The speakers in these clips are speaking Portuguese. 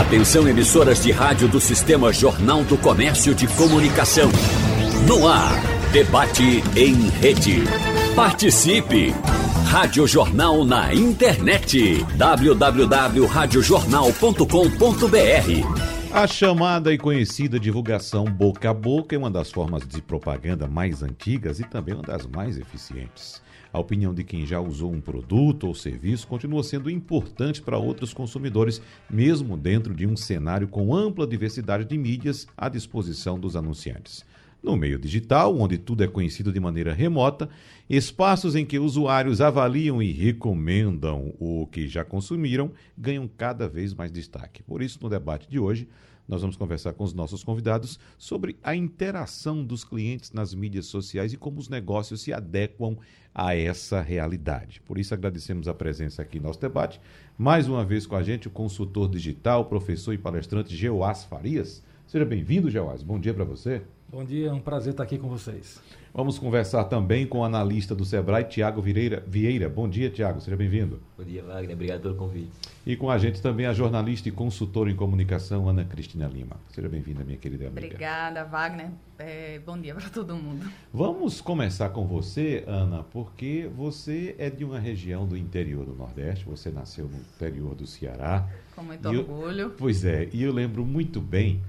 Atenção emissoras de rádio do Sistema Jornal do Comércio de Comunicação. No ar, debate em rede. Participe! Rádio Jornal na internet. www.radiojornal.com.br a chamada e conhecida divulgação boca a boca é uma das formas de propaganda mais antigas e também uma das mais eficientes. A opinião de quem já usou um produto ou serviço continua sendo importante para outros consumidores, mesmo dentro de um cenário com ampla diversidade de mídias à disposição dos anunciantes. No meio digital, onde tudo é conhecido de maneira remota, espaços em que usuários avaliam e recomendam o que já consumiram ganham cada vez mais destaque. Por isso, no debate de hoje, nós vamos conversar com os nossos convidados sobre a interação dos clientes nas mídias sociais e como os negócios se adequam a essa realidade. Por isso, agradecemos a presença aqui no nosso debate. Mais uma vez com a gente, o consultor digital, professor e palestrante Geoás Farias. Seja bem-vindo, Geoás. Bom dia para você. Bom dia, é um prazer estar aqui com vocês. Vamos conversar também com o analista do Sebrae, Tiago Vieira. Bom dia, Tiago, seja bem-vindo. Bom dia, Wagner, obrigado pelo convite. E com a gente também a jornalista e consultora em comunicação, Ana Cristina Lima. Seja bem-vinda, minha querida amiga. Obrigada, Wagner. É, bom dia para todo mundo. Vamos começar com você, Ana, porque você é de uma região do interior do Nordeste, você nasceu no interior do Ceará. Com muito orgulho. Eu, pois é, e eu lembro muito bem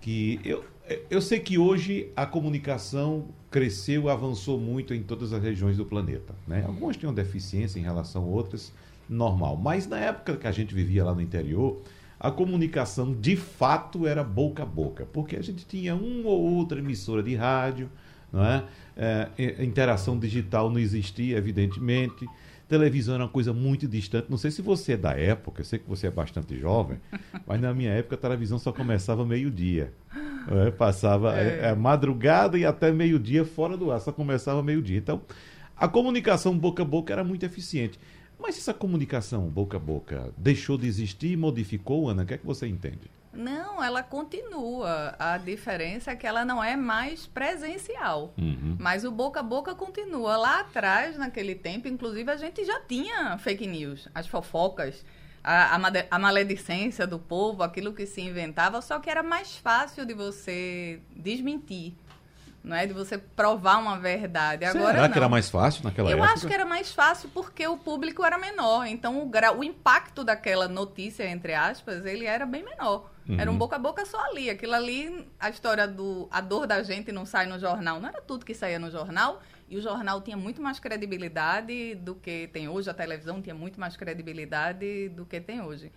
que eu, eu sei que hoje a comunicação cresceu, avançou muito em todas as regiões do planeta. Né? Algumas tinham deficiência em relação a outras, normal. Mas na época que a gente vivia lá no interior, a comunicação de fato era boca a boca, porque a gente tinha uma ou outra emissora de rádio, não é? é interação digital não existia, evidentemente. Televisão era uma coisa muito distante. Não sei se você é da época, eu sei que você é bastante jovem, mas na minha época a televisão só começava meio-dia. É, passava é. É, madrugada e até meio-dia fora do ar, só começava meio-dia. Então, a comunicação boca a boca era muito eficiente. Mas essa comunicação boca a boca deixou de existir e modificou, Ana? O que é que você entende? Não, ela continua. A diferença é que ela não é mais presencial. Uhum. Mas o boca a boca continua. Lá atrás, naquele tempo, inclusive, a gente já tinha fake news, as fofocas, a, a, a maledicência do povo, aquilo que se inventava, só que era mais fácil de você desmentir não é? De você provar uma verdade. Agora, Será não. que era mais fácil naquela Eu época? Eu acho que era mais fácil porque o público era menor. Então, o, gra... o impacto daquela notícia, entre aspas, ele era bem menor. Uhum. Era um boca a boca só ali. Aquilo ali, a história do... A dor da gente não sai no jornal. Não era tudo que saía no jornal. E o jornal tinha muito mais credibilidade do que tem hoje. A televisão tinha muito mais credibilidade do que tem hoje.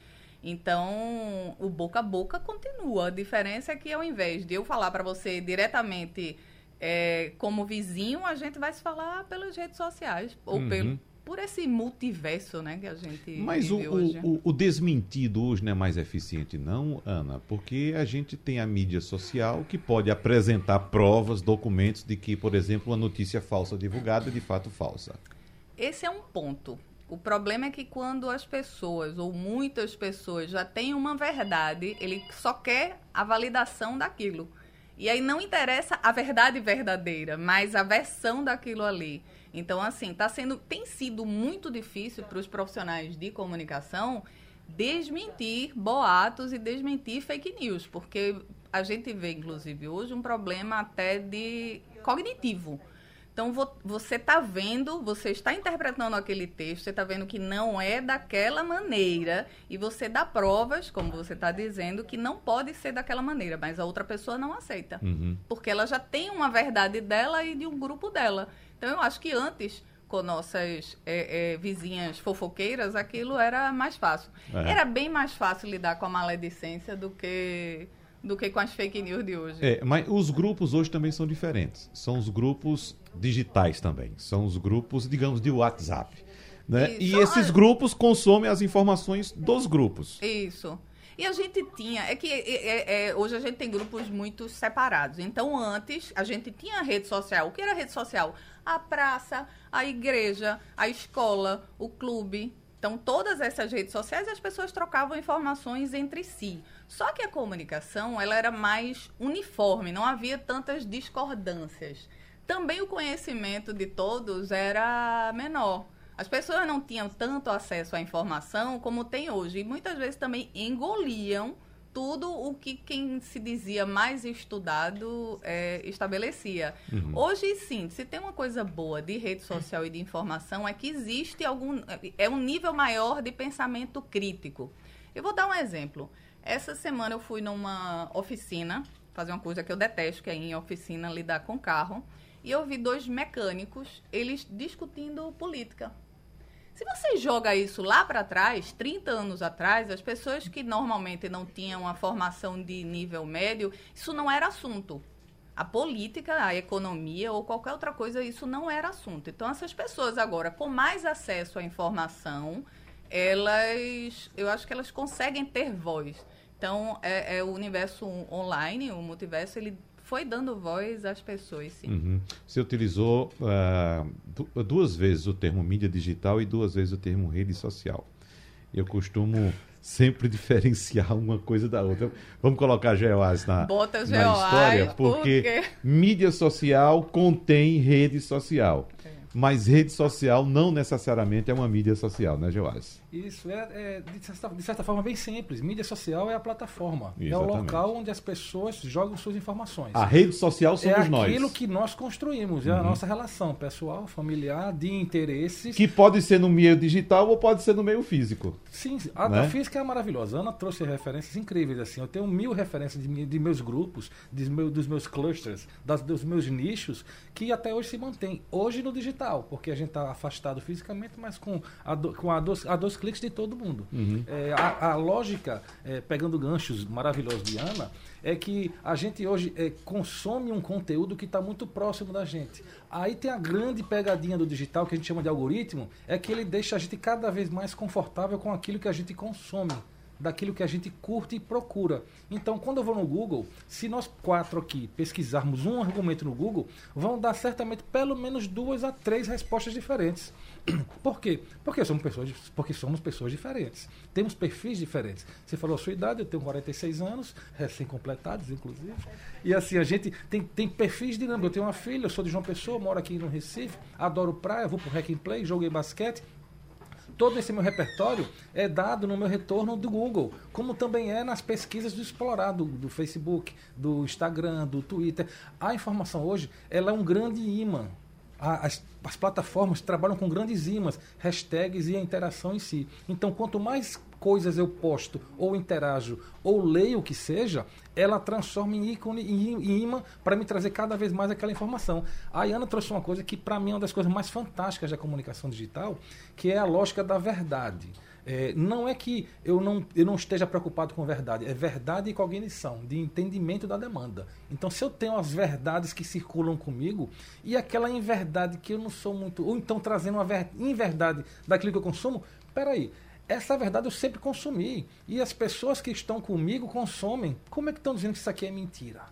Então, o boca a boca continua. A diferença é que ao invés de eu falar para você diretamente é, como vizinho, a gente vai se falar pelas redes sociais ou uhum. pelo, por esse multiverso né, que a gente Mas o, hoje. O, o, desmentido hoje não é mais eficiente, não, Ana? Porque a gente tem a mídia social que pode apresentar provas, documentos de que, por exemplo, uma notícia falsa divulgada é de fato falsa. Esse é um ponto. O problema é que quando as pessoas, ou muitas pessoas, já têm uma verdade, ele só quer a validação daquilo. E aí não interessa a verdade verdadeira, mas a versão daquilo ali. Então, assim, tá sendo, tem sido muito difícil para os profissionais de comunicação desmentir boatos e desmentir fake news, porque a gente vê, inclusive, hoje um problema até de cognitivo. Então, você está vendo, você está interpretando aquele texto, você está vendo que não é daquela maneira, e você dá provas, como você está dizendo, que não pode ser daquela maneira, mas a outra pessoa não aceita. Uhum. Porque ela já tem uma verdade dela e de um grupo dela. Então, eu acho que antes, com nossas é, é, vizinhas fofoqueiras, aquilo era mais fácil. É. Era bem mais fácil lidar com a maledicência do que do que com as fake news de hoje. É, mas os grupos hoje também são diferentes. São os grupos digitais também. São os grupos, digamos, de WhatsApp. Né? E esses grupos consomem as informações dos grupos. Isso. E a gente tinha, é que é, é, hoje a gente tem grupos muito separados. Então, antes, a gente tinha rede social. O que era rede social? A praça, a igreja, a escola, o clube. Então, todas essas redes sociais, as pessoas trocavam informações entre si. Só que a comunicação, ela era mais uniforme, não havia tantas discordâncias. Também o conhecimento de todos era menor. As pessoas não tinham tanto acesso à informação como tem hoje. E muitas vezes também engoliam tudo o que quem se dizia mais estudado é, estabelecia. Uhum. Hoje, sim, se tem uma coisa boa de rede social e de informação é que existe algum é um nível maior de pensamento crítico. Eu vou dar um exemplo. Essa semana eu fui numa oficina fazer uma coisa que eu detesto, que é ir em oficina lidar com carro, e eu vi dois mecânicos eles discutindo política. Se você joga isso lá para trás, 30 anos atrás, as pessoas que normalmente não tinham uma formação de nível médio, isso não era assunto. A política, a economia ou qualquer outra coisa, isso não era assunto. Então, essas pessoas agora, com mais acesso à informação, elas, eu acho que elas conseguem ter voz. Então, é, é o universo online, o multiverso, ele foi dando voz às pessoas, sim. Uhum. Você utilizou uh, duas vezes o termo mídia digital e duas vezes o termo rede social. Eu costumo sempre diferenciar uma coisa da outra. Vamos colocar Geoás na, Bota na história, porque, porque mídia social contém rede social. Mas rede social não necessariamente é uma mídia social, né, Geoás? Isso, é, é de, certa, de, certa, forma bem simples. Mídia social é a plataforma. Exatamente. É o local onde as pessoas jogam suas informações. A rede social somos é nós. É aquilo que nós construímos, é uhum. a nossa relação pessoal, familiar, de interesses. Que pode ser no meio digital ou pode ser no meio físico. Sim, a, né? a física é maravilhosa. A Ana trouxe referências incríveis. assim. Eu tenho mil referências de, de meus grupos, de meu, dos meus clusters, das, dos meus nichos, que até hoje se mantém. Hoje no digital, porque a gente está afastado fisicamente, mas com a, do, com a dos, a dos cliques de todo mundo. Uhum. É, a, a, lógica, é, pegando ganchos maravilhosos de Ana, é que a gente hoje é, consome um conteúdo que está muito próximo da gente. Aí tem a grande pegadinha do digital, que a gente chama de algoritmo, é que ele deixa a gente cada vez mais confortável com aquilo que a gente consome daquilo que a gente curte e procura. Então, quando eu vou no Google, se nós quatro aqui pesquisarmos um argumento no Google, vão dar certamente pelo menos duas a três respostas diferentes. Por quê? Porque somos pessoas, porque somos pessoas diferentes. Temos perfis diferentes. Você falou a sua idade, eu tenho 46 anos, recém-completados, inclusive. E assim, a gente tem, tem perfis dinâmicos. Eu tenho uma filha, eu sou de João Pessoa, moro aqui no Recife, adoro praia, vou pro Hack and Play, joguei basquete, todo esse meu repertório é dado no meu retorno do Google, como também é nas pesquisas do explorado do Facebook, do Instagram, do Twitter. A informação hoje ela é um grande imã. As, as plataformas trabalham com grandes imãs, hashtags e a interação em si. Então, quanto mais coisas eu posto, ou interajo, ou leio o que seja, ela transforma em ícone, em imã, para me trazer cada vez mais aquela informação. A Iana trouxe uma coisa que, para mim, é uma das coisas mais fantásticas da comunicação digital, que é a lógica da verdade. É, não é que eu não, eu não esteja preocupado com verdade, é verdade e cognição, de entendimento da demanda. Então, se eu tenho as verdades que circulam comigo e aquela inverdade que eu não sou muito, ou então trazendo uma ver, inverdade daquilo que eu consumo, peraí, essa verdade eu sempre consumi. E as pessoas que estão comigo consomem. Como é que estão dizendo que isso aqui é mentira?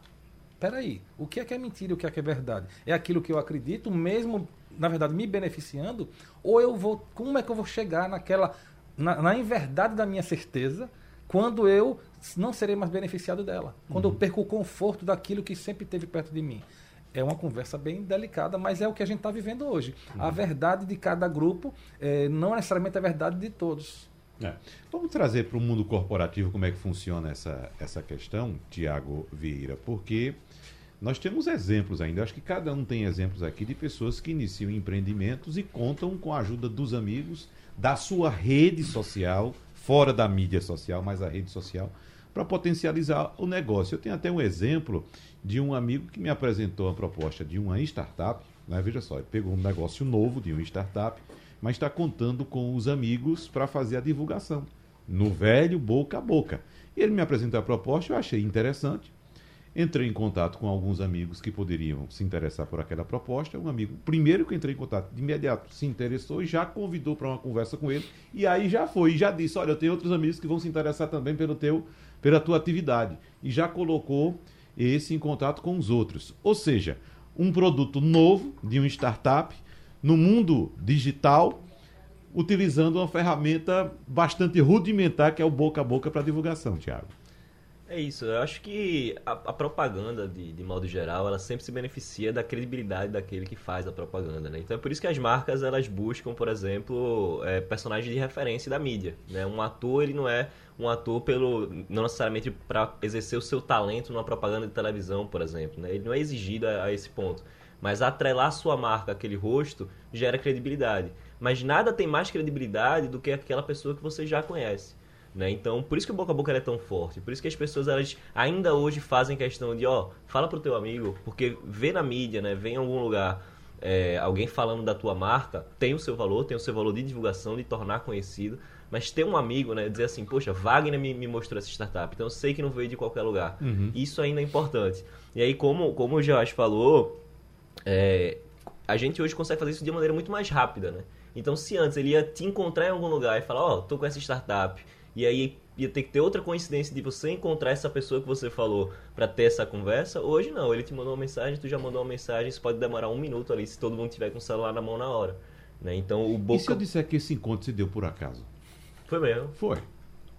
Peraí, o que é que é mentira e o que é que é verdade? É aquilo que eu acredito, mesmo, na verdade, me beneficiando? Ou eu vou. Como é que eu vou chegar naquela. Na, na inverdade da minha certeza, quando eu não serei mais beneficiado dela? Quando uhum. eu perco o conforto daquilo que sempre teve perto de mim? é uma conversa bem delicada, mas é o que a gente está vivendo hoje. Uhum. A verdade de cada grupo é, não é necessariamente a verdade de todos. É. Vamos trazer para o mundo corporativo como é que funciona essa, essa questão, Tiago Vieira, porque nós temos exemplos ainda, acho que cada um tem exemplos aqui de pessoas que iniciam empreendimentos e contam com a ajuda dos amigos, da sua rede social, fora da mídia social, mas a rede social, para potencializar o negócio. Eu tenho até um exemplo de um amigo que me apresentou a proposta de uma startup. Né? Veja só, ele pegou um negócio novo de uma startup, mas está contando com os amigos para fazer a divulgação. No velho, boca a boca. E ele me apresentou a proposta, eu achei interessante. Entrei em contato com alguns amigos que poderiam se interessar por aquela proposta. Um amigo, primeiro que entrei em contato, de imediato se interessou e já convidou para uma conversa com ele. E aí já foi, já disse: Olha, eu tenho outros amigos que vão se interessar também pelo teu, pela tua atividade. E já colocou esse em contato com os outros. Ou seja, um produto novo de uma startup no mundo digital, utilizando uma ferramenta bastante rudimentar que é o boca a boca para divulgação, Tiago. É isso, eu acho que a, a propaganda, de, de, modo geral, ela sempre se beneficia da credibilidade daquele que faz a propaganda, né? Então é por isso que as marcas, elas buscam, por exemplo, é, personagens de referência da mídia, né? Um ator, ele não é um ator pelo não necessariamente para exercer o seu talento numa propaganda de televisão, por exemplo, né? Ele não é exigido a, a esse ponto. Mas atrelar sua marca àquele rosto gera credibilidade. Mas nada tem mais credibilidade do que aquela pessoa que você já conhece. Né? Então, por isso que o boca a boca é tão forte. Por isso que as pessoas elas ainda hoje fazem questão de, ó, fala pro teu amigo, porque vê na mídia, né, vê em algum lugar é, alguém falando da tua marca, tem o seu valor, tem o seu valor de divulgação, de tornar conhecido, mas ter um amigo, né, dizer assim, poxa, Wagner me, me mostrou essa startup, então eu sei que não veio de qualquer lugar. Uhum. Isso ainda é importante. E aí, como, como o George falou, é, a gente hoje consegue fazer isso de maneira muito mais rápida, né? Então, se antes ele ia te encontrar em algum lugar e falar, ó, oh, tô com essa startup, e aí ia ter que ter outra coincidência de você encontrar essa pessoa que você falou para ter essa conversa. Hoje não, ele te mandou uma mensagem, tu já mandou uma mensagem, isso pode demorar um minuto ali se todo mundo tiver com o celular na mão na hora. Né? Então o boca... E se eu disser que esse encontro se deu por acaso? Foi mesmo? Foi.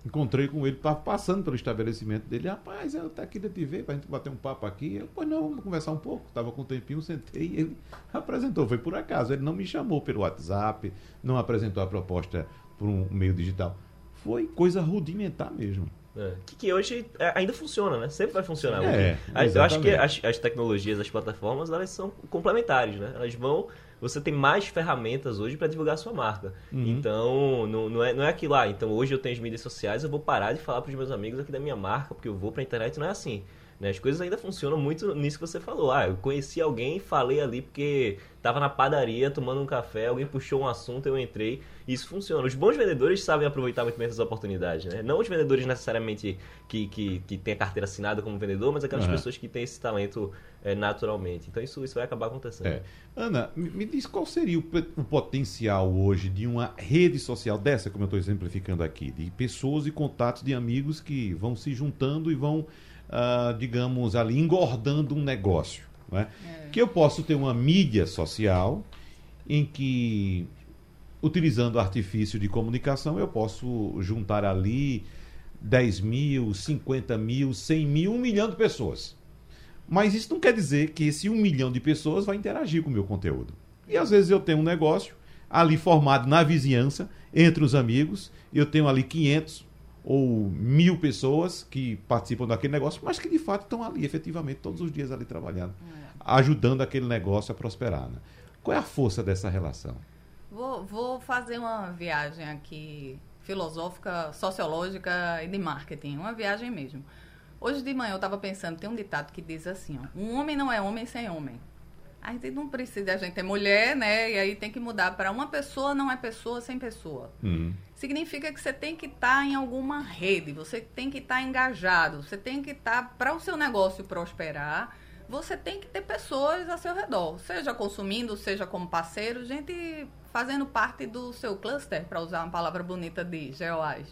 Encontrei com ele, passando pelo estabelecimento dele. Rapaz, eu até queria te ver, para a gente bater um papo aqui. Eu, pois não, vamos conversar um pouco. Estava com um tempinho, sentei e ele apresentou. Foi por acaso. Ele não me chamou pelo WhatsApp, não apresentou a proposta por um meio digital foi coisa rudimentar mesmo. É. Que, que, hoje é, ainda funciona, né? Sempre vai funcionar. É, eu acho que as, as, tecnologias, as plataformas, elas são complementares, né? Elas vão... Você tem mais ferramentas hoje para divulgar a sua marca. Uhum. Então, não, não, é, não é aquilo lá. Ah, então, hoje eu tenho as mídias sociais, eu vou parar de falar para os meus amigos aqui da minha marca, porque eu vou para a internet. Não é assim. Né? As coisas ainda funcionam muito nisso que você falou. Ah, eu conheci alguém, falei ali porque estava na padaria tomando um café, alguém puxou um assunto, eu entrei. Isso funciona. Os bons vendedores sabem aproveitar muito bem essas oportunidades, né? Não os vendedores necessariamente que, que, que têm a carteira assinada como vendedor, mas aquelas uhum. pessoas que têm esse talento é, naturalmente. Então isso, isso vai acabar acontecendo. É. Ana, me diz qual seria o, o potencial hoje de uma rede social dessa, como eu estou exemplificando aqui, de pessoas e contatos de amigos que vão se juntando e vão uh, digamos ali, engordando um negócio. Né? É. Que eu posso ter uma mídia social em que, utilizando artifício de comunicação, eu posso juntar ali 10 mil, 50 mil, 100 mil, 1 milhão de pessoas. Mas isso não quer dizer que esse 1 milhão de pessoas vai interagir com o meu conteúdo. E às vezes eu tenho um negócio ali formado na vizinhança, entre os amigos, eu tenho ali 500, ou mil pessoas que participam daquele negócio, mas que de fato estão ali, efetivamente, todos os dias ali trabalhando, é. ajudando aquele negócio a prosperar. Né? Qual é a força dessa relação? Vou, vou fazer uma viagem aqui filosófica, sociológica e de marketing, uma viagem mesmo. Hoje de manhã eu estava pensando, tem um ditado que diz assim, ó, um homem não é homem sem homem. A gente não precisa, a gente é mulher, né? E aí tem que mudar para uma pessoa não é pessoa sem pessoa. Uhum. Significa que você tem que estar tá em alguma rede, você tem que estar tá engajado, você tem que estar tá, para o seu negócio prosperar, você tem que ter pessoas a seu redor, seja consumindo, seja como parceiro, gente fazendo parte do seu cluster, para usar uma palavra bonita de GeoAs.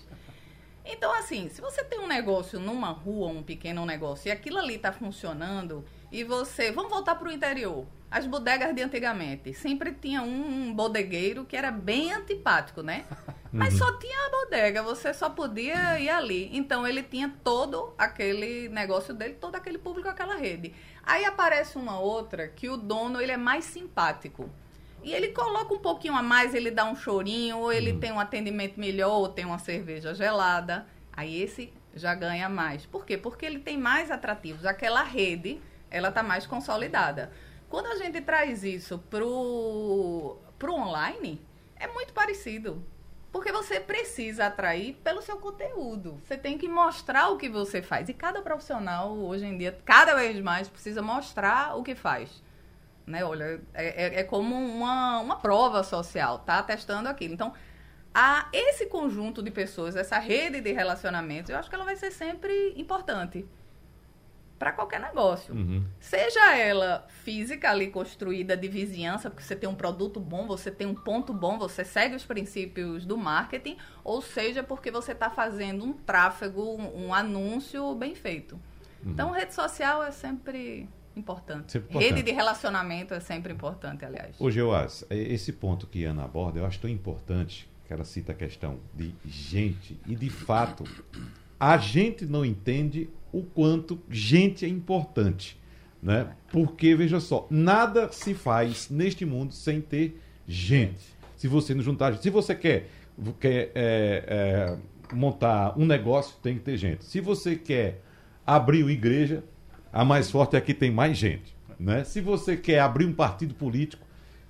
Então, assim, se você tem um negócio numa rua, um pequeno negócio, e aquilo ali está funcionando, e você. Vamos voltar para o interior. As bodegas de antigamente. Sempre tinha um, bodegueiro que era bem antipático, né? Mas uhum. só tinha a bodega, você só podia ir ali. Então ele tinha todo aquele negócio dele, todo aquele público, aquela rede. Aí aparece uma outra que o dono ele é mais simpático. E ele coloca um pouquinho a mais, ele dá um chorinho, ou ele uhum. tem um atendimento melhor, ou tem uma cerveja gelada. Aí esse já ganha mais. Por quê? Porque ele tem mais atrativos. Aquela rede ela está mais consolidada. Quando a gente traz isso pro, pro online, é muito parecido. Porque você precisa atrair pelo seu conteúdo. Você tem que mostrar o que você faz. E cada profissional, hoje em dia, cada vez mais, precisa mostrar o que faz. Né? Olha, é, é, é como uma, uma prova social, tá testando aquilo. Então, a esse conjunto de pessoas, essa rede de relacionamentos, eu acho que ela vai ser sempre importante para qualquer negócio. Uhum. Seja ela física ali construída de vizinhança, porque você tem um produto bom, você tem um ponto bom, você segue os princípios do marketing, ou seja porque você está fazendo um tráfego, um, um anúncio bem feito. Uhum. Então, rede social é sempre importante. sempre importante. Rede de relacionamento é sempre importante, aliás. Ô, Geoás, esse ponto que Ana aborda, eu acho tão importante que ela cita a questão de gente, e de fato, a gente não entende o quanto gente é importante. Né? Porque, veja só, nada se faz neste mundo sem ter gente. Se você não juntar se você quer, quer é, é, montar um negócio, tem que ter gente. Se você quer abrir uma igreja, a mais forte é que tem mais gente. Né? Se você quer abrir um partido político,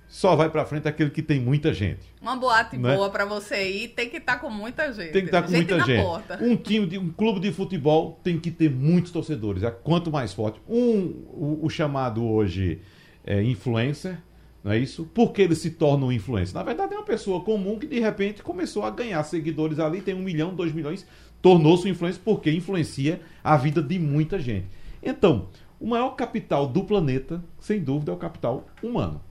só vai para frente aquele que tem muita gente. Uma boate né? boa para você ir tem que estar tá com muita gente. Tem que estar tá com gente muita gente. Porta. Um time de um clube de futebol tem que ter muitos torcedores. É quanto mais forte. Um o, o chamado hoje é, influencer, não é isso? Porque ele se torna um influencer. Na verdade é uma pessoa comum que de repente começou a ganhar seguidores ali, tem um milhão, dois milhões, tornou-se um influencer porque influencia a vida de muita gente. Então, o maior capital do planeta, sem dúvida, é o capital humano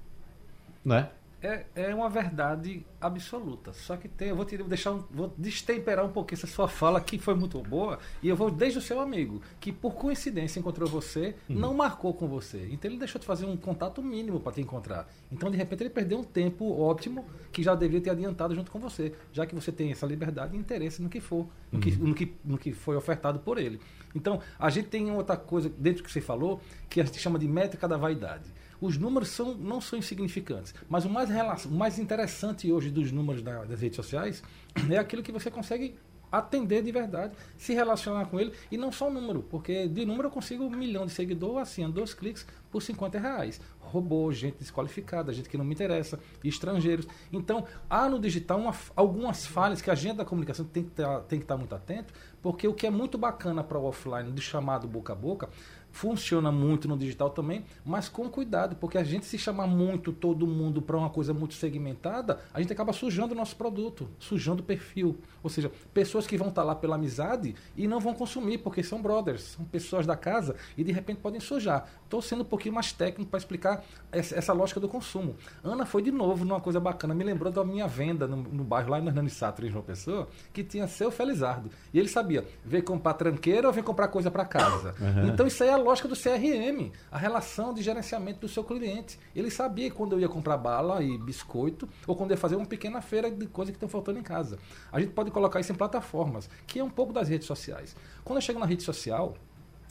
né? É, é uma verdade absoluta. Só que tem, eu vou te deixar, um, vou destemperar um pouquinho essa sua fala que foi muito boa e eu vou desde o seu amigo que por coincidência encontrou você, uhum. não marcou com você. Então ele deixou de fazer um contato mínimo para te encontrar. Então de repente ele perdeu um tempo ótimo que já deveria ter adiantado junto com você, já que você tem essa liberdade e interesse no que for, no, que, uhum. no, que, no que foi ofertado por ele. Então a gente tem outra coisa dentro que você falou que a gente chama de métrica da vaidade os números são, não são insignificantes. Mas o mais, o mais interessante hoje dos números da, das redes sociais é aquilo que você consegue atender de verdade, se relacionar com ele e não só o número, porque de número eu consigo um milhão de seguidores assim, dois cliques por 50 reais. Robô, gente desqualificada, gente que não me interessa, estrangeiros. Então, há no digital uma, algumas falhas que a gente da comunicação tem que, ter, tem que estar muito atento, porque o que é muito bacana para o offline, do chamado boca a boca, funciona muito no digital também, mas com cuidado, porque a gente se chamar muito todo mundo para uma coisa muito segmentada, a gente acaba sujando o nosso produto, sujando o perfil. Ou seja, pessoas que vão estar tá lá pela amizade e não vão consumir, porque são brothers, são pessoas da casa e de repente podem sujar. Estou sendo um pouquinho mais técnico para explicar essa, essa, lógica do consumo. Ana foi de novo numa coisa bacana, me lembrou da minha venda no, no bairro lá em Hernani Sato, em João Pessoa, que tinha seu Felizardo. E ele sabia, vem comprar tranqueira ou vem comprar coisa para casa. Uhum. Então isso aí é lógica do CRM, a relação de gerenciamento do seu cliente. Ele sabia quando eu ia comprar bala e biscoito ou quando ia fazer uma pequena feira de coisas que estão faltando em casa. A gente pode colocar isso em plataformas, que é um pouco das redes sociais. Quando eu chego na rede social,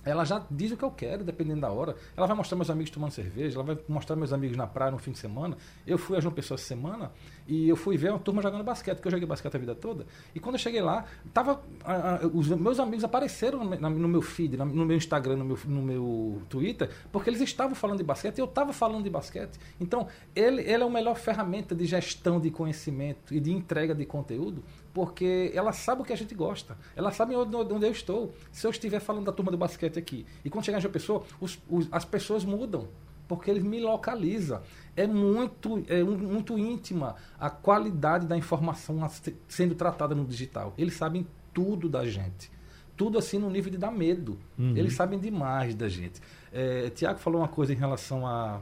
ela já diz o que eu quero, dependendo da hora. Ela vai mostrar meus amigos tomando cerveja, ela vai mostrar meus amigos na praia no fim de semana. Eu fui a João Pessoa essa semana e eu fui ver uma turma jogando basquete, porque eu joguei basquete a vida toda. E quando eu cheguei lá, tava, a, a, os meus amigos apareceram no, no meu feed, no meu Instagram, no meu, no meu Twitter, porque eles estavam falando de basquete e eu estava falando de basquete. Então, ele, ele é a melhor ferramenta de gestão de conhecimento e de entrega de conteúdo porque ela sabe o que a gente gosta. Ela sabe onde, onde eu estou. Se eu estiver falando da turma do basquete aqui, e quando chegar em João Pessoa, os, os, as pessoas mudam, porque ele me localiza. É muito, é muito íntima a qualidade da informação sendo tratada no digital. Eles sabem tudo da gente. Tudo assim no nível de dar medo. Uhum. Eles sabem demais da gente. É, Tiago falou uma coisa em relação a.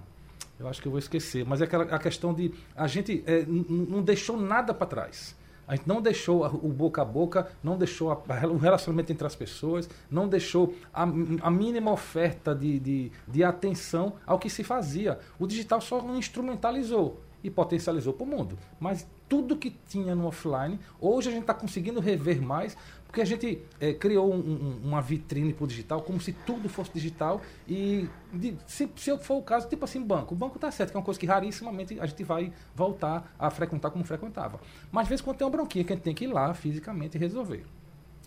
Eu acho que eu vou esquecer, mas é aquela, a questão de. A gente é, não deixou nada para trás. A gente não deixou o boca a boca, não deixou a, o relacionamento entre as pessoas, não deixou a, a mínima oferta de, de, de, atenção ao que se fazia. O digital só instrumentalizou e potencializou para o mundo. Mas tudo que tinha no offline, hoje a gente está conseguindo rever mais, porque a gente é, criou um, um, uma vitrine para o digital, como se tudo fosse digital. E de, se, se for o caso, tipo assim, banco. O banco está certo, que é uma coisa que rarissimamente a gente vai voltar a frequentar como frequentava. Mas às vezes quando tem uma bronquinha que a gente tem que ir lá fisicamente resolver.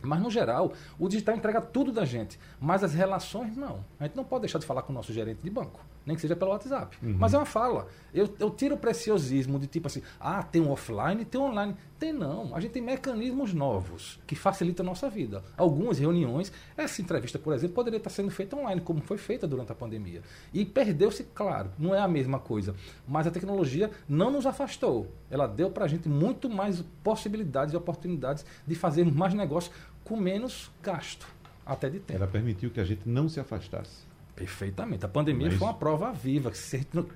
Mas, no geral, o digital entrega tudo da gente. Mas as relações, não. A gente não pode deixar de falar com o nosso gerente de banco, nem que seja pelo WhatsApp. Uhum. Mas é uma fala. Eu, eu tiro o preciosismo de tipo assim, ah, tem um offline, tem um online. Tem não. A gente tem mecanismos novos que facilitam a nossa vida. Algumas reuniões, essa entrevista, por exemplo, poderia estar sendo feita online, como foi feita durante a pandemia. E perdeu-se, claro, não é a mesma coisa. Mas a tecnologia não nos afastou. Ela deu para a gente muito mais possibilidades e oportunidades de fazer mais negócios com menos gasto, até de tempo. Ela permitiu que a gente não se afastasse. Perfeitamente. A pandemia Mas... foi uma prova viva.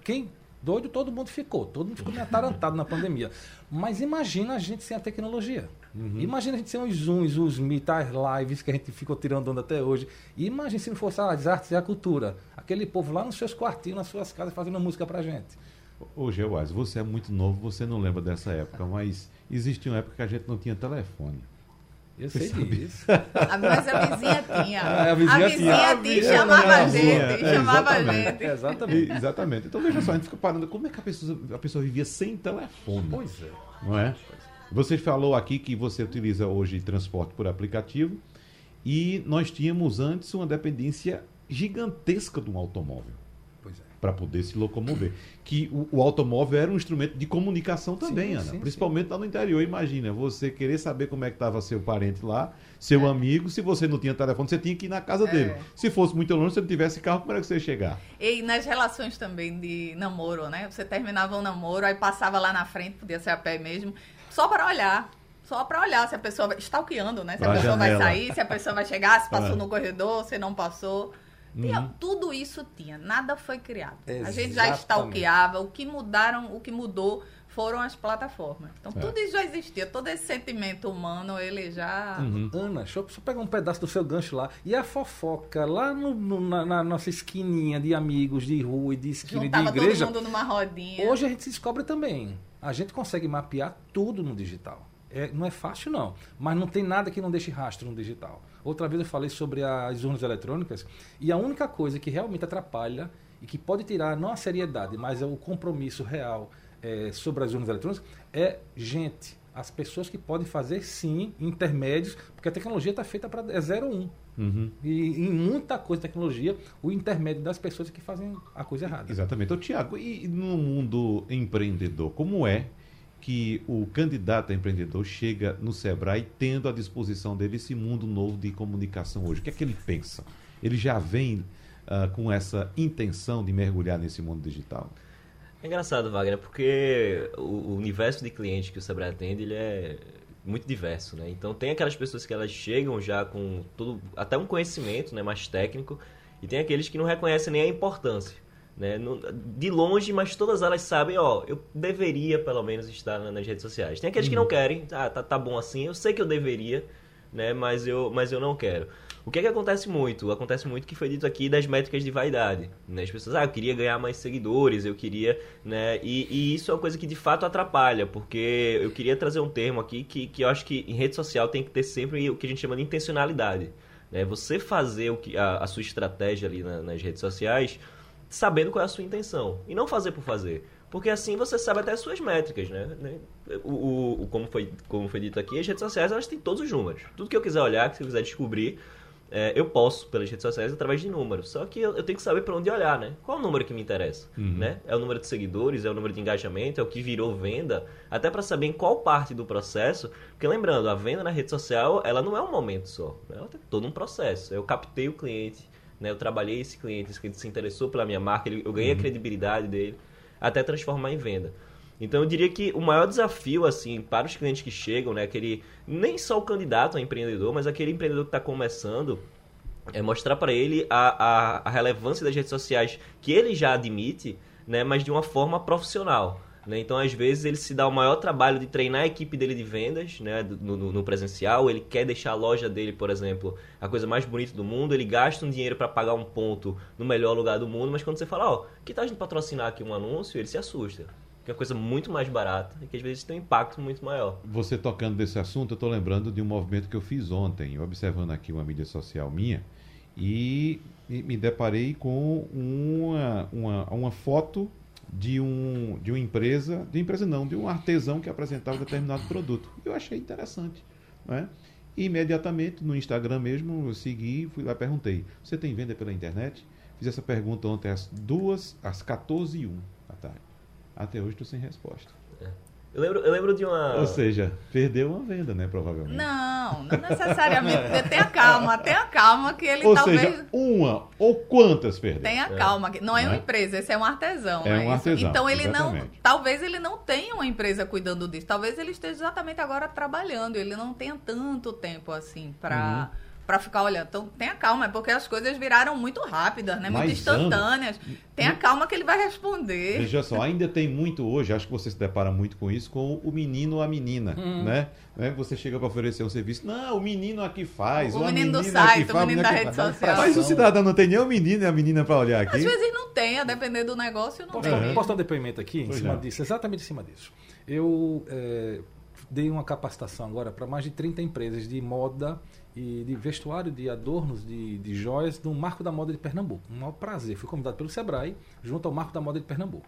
Quem doido, todo mundo ficou. Todo mundo ficou meio atarantado na pandemia. Mas imagina a gente sem a tecnologia. Uhum. Imagina a gente sem os Zooms, os Meet, as lives que a gente ficou tirando onda até hoje. E imagina se não fosse as artes e a cultura. Aquele povo lá nos seus quartinhos, nas suas casas, fazendo música pra gente. Ô, Geoás, você é muito novo, você não lembra dessa época, mas existia uma época que a gente não tinha telefone. Eu sei disso. Ah, Mas a vizinha tinha. É, a vizinha A vizinha chamava tinha. a gente, É, chamava a exatamente. gente. Exatamente. E- Exatamente. Então veja só, a gente fica parando. Como é que a pessoa, a pessoa vivia sem telefone? Pois é. Não é? Você falou aqui que você utiliza hoje transporte por aplicativo e nós tínhamos antes uma dependência gigantesca de um automóvel é. para poder se locomover. Que o, o automóvel era um instrumento de comunicação também, Sim, Ana. sim, Principalmente lá no interior. Imagina, você querer saber como é que estava seu parente lá, seu É. amigo. Se você não tinha telefone, você tinha que ir na casa dele. Se fosse muito longe, se não tivesse carro, como era que você ia chegar? E nas relações também de namoro, né? Você terminava um namoro, aí passava lá na frente, podia ser a pé mesmo, só para olhar. Só para olhar se a pessoa vai. Stalkeando, né? Se Pra a pessoa janela. vai sair, se a pessoa vai chegar, se passou É. no corredor, se não passou. Tinha, Uhum. Tudo isso tinha, nada foi criado. A gente Exatamente. já stalkeava, o que mudaram, o que mudou foram as plataformas. Então É. tudo isso já existia, todo esse sentimento humano, ele já. Uhum. Ana, deixa eu só pegar um pedaço do seu gancho lá. E a fofoca lá no- no- na, na nossa esquininha de amigos, de rua e de esquina de igreja. todo mundo numa rodinha. Hoje a gente se descobre também. A gente consegue mapear tudo no digital. É, não é fácil, não. Mas não tem nada que não deixe rastro no digital. Outra vez eu falei sobre as urnas eletrônicas e a única coisa que realmente atrapalha e que pode tirar não a seriedade, mas é o compromisso real é, sobre as urnas eletrônicas é gente. As pessoas que podem fazer, sim, intermédios, porque a tecnologia está feita para é 0 1. Uhum. E em muita coisa tecnologia, o intermédio das pessoas é que fazem a coisa errada. Exatamente. Ô, Tiago, e no mundo empreendedor, como é que o candidato a empreendedor chega no Sebrae tendo à disposição dele esse mundo novo de comunicação hoje? O que é que ele pensa? Ele já vem ah, com essa intenção de mergulhar nesse mundo digital? É engraçado, Wagner, porque o universo de clientes que o Sebrae atende, ele é muito diverso, né? Então tem aquelas pessoas que elas chegam já com tudo, até um conhecimento, né, mais técnico, e tem aqueles que não reconhecem nem a importância, né? De longe, mas todas elas sabem, ó, eu deveria pelo menos estar na- nas redes sociais. Tem aqueles que não querem, ah, tá, tá bom assim, eu sei que eu deveria, né, mas eu, mas eu não quero. O que é que acontece muito? Acontece muito que foi dito aqui das métricas de vaidade. Né? As pessoas, ah, eu queria ganhar mais seguidores, eu queria, né? E, e isso é uma coisa que de fato atrapalha, porque eu queria trazer um termo aqui que, que eu acho que em rede social tem que ter sempre o que a gente chama de intencionalidade. Né? Você fazer o que, a, a sua estratégia ali na- nas redes sociais sabendo qual é a sua intenção. E não fazer por fazer. Porque assim você sabe até as suas métricas, né? Né? O, o- o- como, foi, como foi dito aqui, as redes sociais elas têm todos os números. Tudo que eu quiser olhar, que eu quiser descobrir, é, eu posso pelas redes sociais através de números. Só que eu, eu tenho que saber para onde olhar, né? Qual é o número que me interessa? Né? É o número de seguidores, é o número de engajamento, é o que virou venda, até para saber em qual parte do processo. Porque lembrando, a venda na rede social, ela não é um momento só, né? ela tem todo um processo. Eu captei o cliente, né? eu trabalhei esse cliente, esse cliente se interessou pela minha marca, ele- eu ganhei a credibilidade dele, até transformar em venda. Então eu diria que o maior desafio assim para os clientes que chegam, né, aquele nem só o candidato a empreendedor, mas aquele empreendedor que está começando, é mostrar para ele a, a, a relevância das redes sociais que ele já admite, né, mas de uma forma profissional. Né? Então, às vezes, ele se dá o maior trabalho de treinar a equipe dele de vendas né, no, no- no presencial. Ele quer deixar a loja dele, por exemplo, a coisa mais bonita do mundo. Ele gasta um dinheiro para pagar um ponto no melhor lugar do mundo. Mas quando você fala, ó, que tal a gente patrocinar aqui um anúncio? Ele se assusta. Que é uma coisa muito mais barata e que às vezes tem um impacto muito maior. Você tocando desse assunto, eu estou lembrando de um movimento que eu fiz ontem, observando aqui uma mídia social minha, e me me deparei com uma, uma, uma foto de, um, de uma empresa, de empresa não, de um artesão que apresentava determinado produto. Eu achei interessante. Né? E imediatamente no Instagram mesmo, eu segui, fui lá e perguntei: Você tem venda pela internet? Fiz essa pergunta ontem às duas, às 14h01 da tarde. Até hoje estou sem resposta. Eu lembro, eu lembro de uma. Ou seja, perdeu uma venda, né? Provavelmente. Não, não necessariamente. porque Tenha calma, tenha calma que ele Ou talvez. seja, uma ou quantas perdeu? Tenha calma, que não é Né? uma empresa, esse é um artesão. É não um artesão, Então ele não, exatamente. talvez ele não tenha uma empresa cuidando disso. Talvez ele esteja exatamente agora trabalhando. Ele não tenha tanto tempo assim para Uhum. Para ficar olhando. Então tenha calma, é porque as coisas viraram muito rápidas, né? Muito Mas, Ana, instantâneas. Tenha calma que ele vai responder. Veja só, ainda tem muito hoje, acho que você se depara muito com isso, com o menino ou a menina, Hum. né? Né? Você chega para oferecer um serviço, não, o menino aqui faz, O menino do site, o menino da rede faz. social. Mas o cidadão não tem nem o menino e a menina para olhar aqui. Às vezes não tem, a depender do negócio, não Posso, tem. posso dar um depoimento aqui em cima não. disso? Exatamente em cima disso. Eu eh, dei uma capacitação agora para mais de 30 empresas de moda e de vestuário, de adornos, de, de joias, no Marco da Moda de Pernambuco. Um maior prazer. Fui convidado pelo Sebrae, junto ao Marco da Moda de Pernambuco.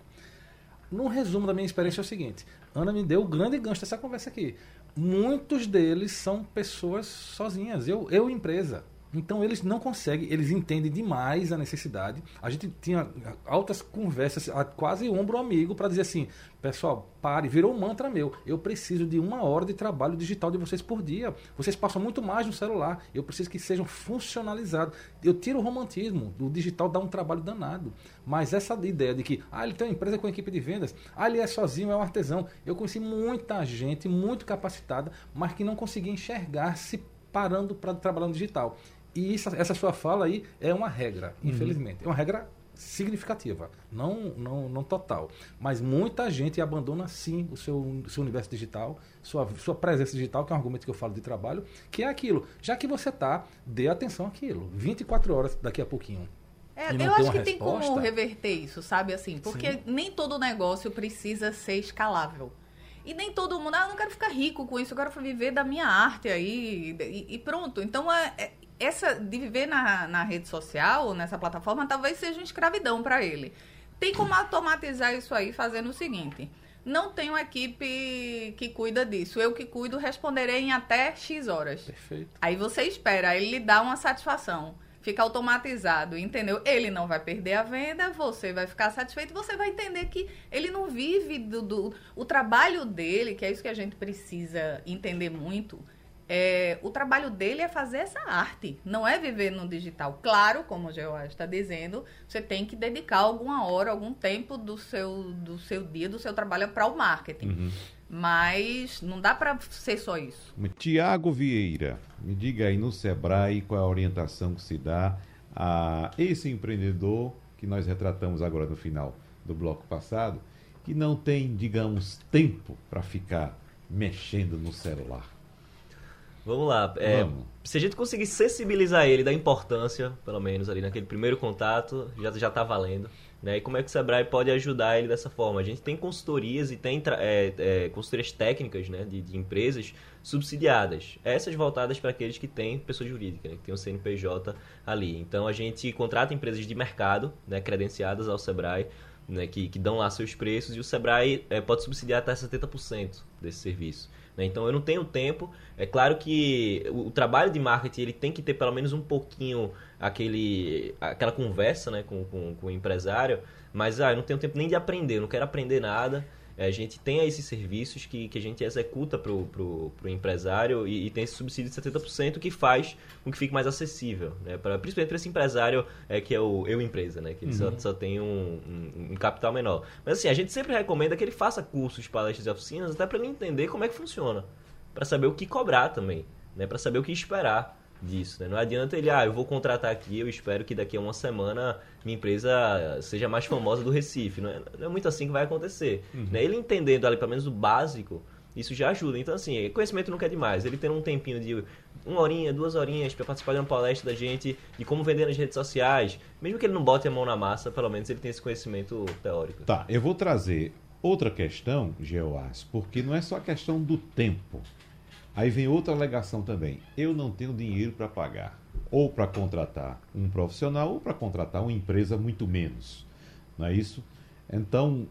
Num resumo da minha experiência é o seguinte: Ana me deu o grande gancho dessa conversa aqui. Muitos deles são pessoas sozinhas, eu, eu empresa. Então eles não conseguem, eles entendem demais a necessidade. A gente tinha altas conversas, quase ombro amigo, para dizer assim: pessoal, pare, virou um mantra meu. Eu preciso de uma hora de trabalho digital de vocês por dia. Vocês passam muito mais no celular. Eu preciso que sejam funcionalizados. Eu tiro o romantismo, o digital dá um trabalho danado. Mas essa ideia de que, ah, ele tem uma empresa com equipe de vendas, ah, ele é sozinho, é um artesão. Eu conheci muita gente muito capacitada, mas que não conseguia enxergar se parando para trabalhar no digital. E isso, essa sua fala aí é uma regra, uhum. infelizmente. É uma regra significativa, não, não, não total. Mas muita gente abandona sim o seu, seu universo digital, sua, sua presença digital, que é um argumento que eu falo de trabalho, que é aquilo. Já que você está, dê atenção àquilo. 24 horas daqui a pouquinho. É, eu acho que resposta, tem como reverter isso, sabe assim? Porque sim. nem todo negócio precisa ser escalável. E nem todo mundo, ah, eu não quero ficar rico com isso, eu quero viver da minha arte aí e, e pronto. Então, é, é essa de viver na, na rede social, nessa plataforma, talvez seja uma escravidão para ele. Tem como automatizar isso aí fazendo o seguinte: não tenho equipe que cuida disso. Eu que cuido responderei em até X horas. Perfeito. Aí você espera, ele lhe dá uma satisfação. Fica automatizado, entendeu? Ele não vai perder a venda, você vai ficar satisfeito, você vai entender que ele não vive do, do o trabalho dele, que é isso que a gente precisa entender muito é, o trabalho dele é fazer essa arte, não é viver no digital. Claro, como o Geoá está dizendo, você tem que dedicar alguma hora, algum tempo do seu, do seu dia, do seu trabalho para o marketing. Uhum. Mas não dá para ser só isso. Tiago Vieira, me diga aí no Sebrae qual é a orientação que se dá a esse empreendedor que nós retratamos agora no final do bloco passado, que não tem, digamos, tempo para ficar mexendo no celular. Vamos lá. É, Vamos. Se a gente conseguir sensibilizar ele da importância, pelo menos ali naquele primeiro contato, já, já tá valendo. Né? E como é que o Sebrae pode ajudar ele dessa forma? A gente tem consultorias e tem é, é, consultorias técnicas né, de, de, empresas subsidiadas. Essas voltadas para aqueles que têm pessoa jurídica, né, que tem o CNPJ ali. Então a gente contrata empresas de mercado, né, credenciadas ao Sebrae, né, que, que dão lá seus preços, e o Sebrae é, pode subsidiar até 70% desse serviço. Né? Então eu não tenho tempo. É claro que o, o, trabalho de marketing ele tem que ter pelo menos um pouquinho aquele, aquela conversa né, com, com, com o empresário, mas ah, eu não tenho tempo nem de aprender, eu não quero aprender nada. A gente tem esses serviços que, que a gente executa para o pro, pro empresário e, e, tem esse subsídio de 70% que faz com que fique mais acessível, né? pra, principalmente para esse empresário é, que é o eu empresa, né? que uhum. só, só tem um, um, um, capital menor. Mas assim, a gente sempre recomenda que ele faça cursos, palestras e oficinas até para ele entender como é que funciona, para saber o que cobrar também, né? para saber o que esperar disso. Né? Não adianta ele, ah, eu vou contratar aqui, eu espero que daqui a uma semana minha empresa seja mais famosa do Recife. Não é, não é muito assim que vai acontecer. Uhum. Né? Ele entendendo ali pelo menos o básico, isso já ajuda. Então, assim, conhecimento nunca é demais. Ele ter um tempinho de uma horinha, duas horinhas para participar de uma palestra da gente de como vender nas redes sociais, mesmo que ele não bote a mão na massa, pelo menos ele tem esse conhecimento teórico. Tá, eu vou trazer outra questão, Geoás, porque não é só a questão do tempo. Aí vem outra alegação também. Eu não tenho dinheiro para pagar, ou para contratar um profissional, ou para contratar uma empresa, muito menos. Não é isso? Então,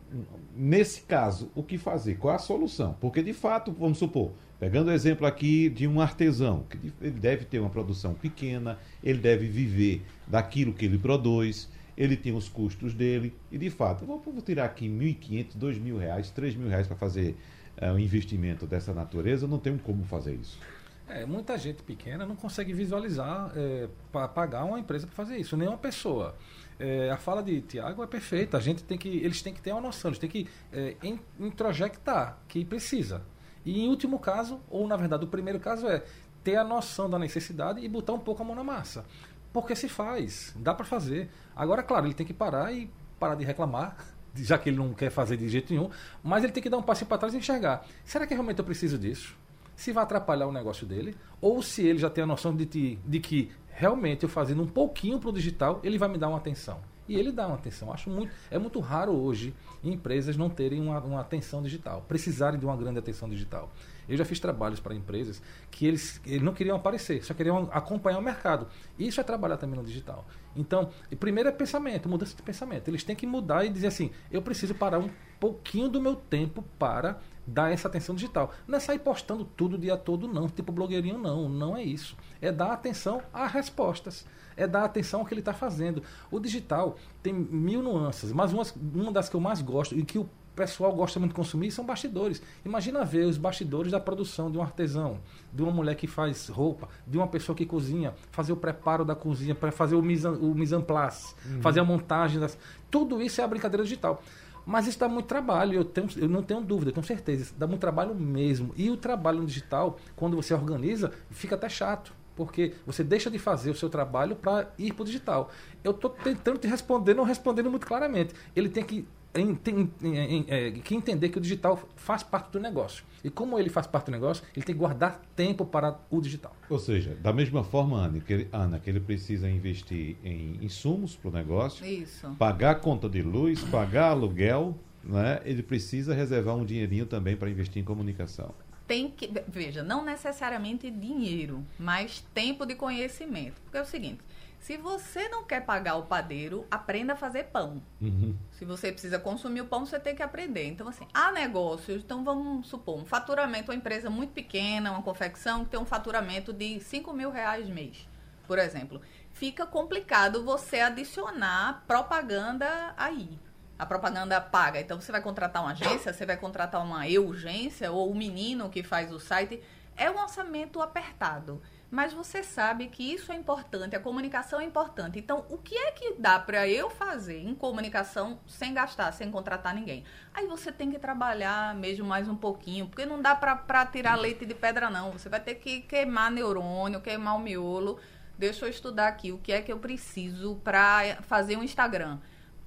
nesse caso, o que fazer? Qual é a solução? Porque, de fato, vamos supor, pegando o exemplo aqui de um artesão, que ele deve ter uma produção pequena, ele deve viver daquilo que ele produz, ele tem os custos dele, e de fato, vou, tirar aqui R$ 1.500, R$ 2.000, R$ 3.000 para fazer é, um investimento dessa natureza, não tem como fazer isso. É, muita gente pequena não consegue visualizar é, para pagar uma empresa para fazer isso, nem uma pessoa. É, a fala de Tiago é perfeita. A gente tem que, eles têm que ter uma noção, eles têm que é, introjectar que precisa. E em último caso, ou na verdade o primeiro caso é ter a noção da necessidade e botar um pouco a mão na massa. Porque se faz, dá para fazer. Agora, claro, ele tem que parar e parar de reclamar já que ele não quer fazer de jeito nenhum, mas ele tem que dar um passo para trás e enxergar. Será que realmente eu preciso disso? Se vai atrapalhar o negócio dele, ou se ele já tem a noção de, de que realmente eu fazendo um pouquinho para o digital, ele vai me dar uma atenção. E ele dá uma atenção. Acho muito, é muito raro hoje empresas não terem uma, uma atenção digital, precisarem de uma grande atenção digital. Eu já fiz trabalhos para empresas que eles, eles não queriam aparecer, só queriam acompanhar o mercado. Isso é trabalhar também no digital. Então, primeiro é pensamento, mudança de pensamento. Eles têm que mudar e dizer assim: eu preciso parar um pouquinho do meu tempo para dar essa atenção digital. Não é sair postando tudo o dia todo, não, tipo blogueirinho, não. Não é isso. É dar atenção às respostas. É dar atenção ao que ele está fazendo. O digital tem mil nuances, mas uma, uma das que eu mais gosto e que o pessoal gosta muito de consumir são bastidores. Imagina ver os bastidores da produção de um artesão, de uma mulher que faz roupa, de uma pessoa que cozinha, fazer o preparo da cozinha, para fazer o mise, o mise en place, uhum. fazer a montagem das. Tudo isso é a brincadeira digital. Mas isso dá muito trabalho, eu, tenho, eu não tenho dúvida, eu tenho certeza. Isso dá muito trabalho mesmo. E o trabalho no digital, quando você organiza, fica até chato porque você deixa de fazer o seu trabalho para ir para o digital. Eu estou tentando te responder, não respondendo muito claramente. Ele tem que em, em, em, é, que entender que o digital faz parte do negócio. E como ele faz parte do negócio, ele tem que guardar tempo para o digital. Ou seja, da mesma forma, Ana, que ele, Ana, que ele precisa investir em insumos para o negócio, Isso. pagar conta de luz, pagar aluguel, né? ele precisa reservar um dinheirinho também para investir em comunicação. Tem que, veja, não necessariamente dinheiro, mas tempo de conhecimento. Porque é o seguinte, se você não quer pagar o padeiro, aprenda a fazer pão. Uhum. Se você precisa consumir o pão, você tem que aprender. Então, assim, há negócios. Então, vamos supor, um faturamento, uma empresa muito pequena, uma confecção, que tem um faturamento de 5 mil reais mês, por exemplo. Fica complicado você adicionar propaganda aí. A propaganda paga. Então, você vai contratar uma agência, você vai contratar uma urgência ou o menino que faz o site. É um orçamento apertado mas você sabe que isso é importante, a comunicação é importante. Então, o que é que dá para eu fazer em comunicação sem gastar, sem contratar ninguém? Aí você tem que trabalhar mesmo mais um pouquinho, porque não dá para tirar leite de pedra, não. Você vai ter que queimar neurônio, queimar o miolo. Deixa eu estudar aqui o que é que eu preciso para fazer um Instagram.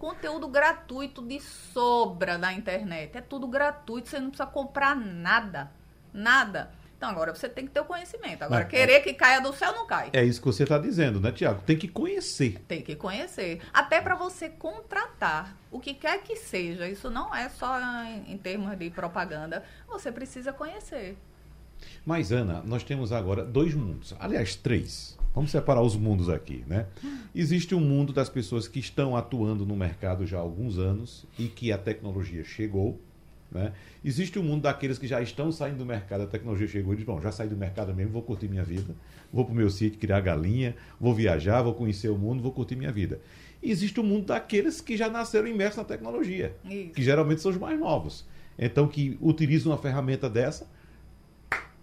Conteúdo gratuito de sobra da internet. É tudo gratuito, você não precisa comprar nada. Nada. Então agora você tem que ter o conhecimento. Agora, Mas, querer é... que caia do céu não cai. É isso que você está dizendo, né, Tiago? Tem que conhecer. Tem que conhecer. Até para você contratar o que quer que seja. Isso não é só em, em termos de propaganda. Você precisa conhecer. Mas, Ana, nós temos agora dois mundos. Aliás, três. Vamos separar os mundos aqui, né? Existe um mundo das pessoas que estão atuando no mercado já há alguns anos e que a tecnologia chegou né? Existe o um mundo daqueles que já estão saindo do mercado, a tecnologia chegou e diz, bom, já saí do mercado mesmo, vou curtir minha vida, vou para o meu sítio criar galinha, vou viajar, vou conhecer o mundo, vou curtir minha vida. E existe o um mundo daqueles que já nasceram imersos na tecnologia, Isso. que geralmente são os mais novos. Então, que utilizam uma ferramenta dessa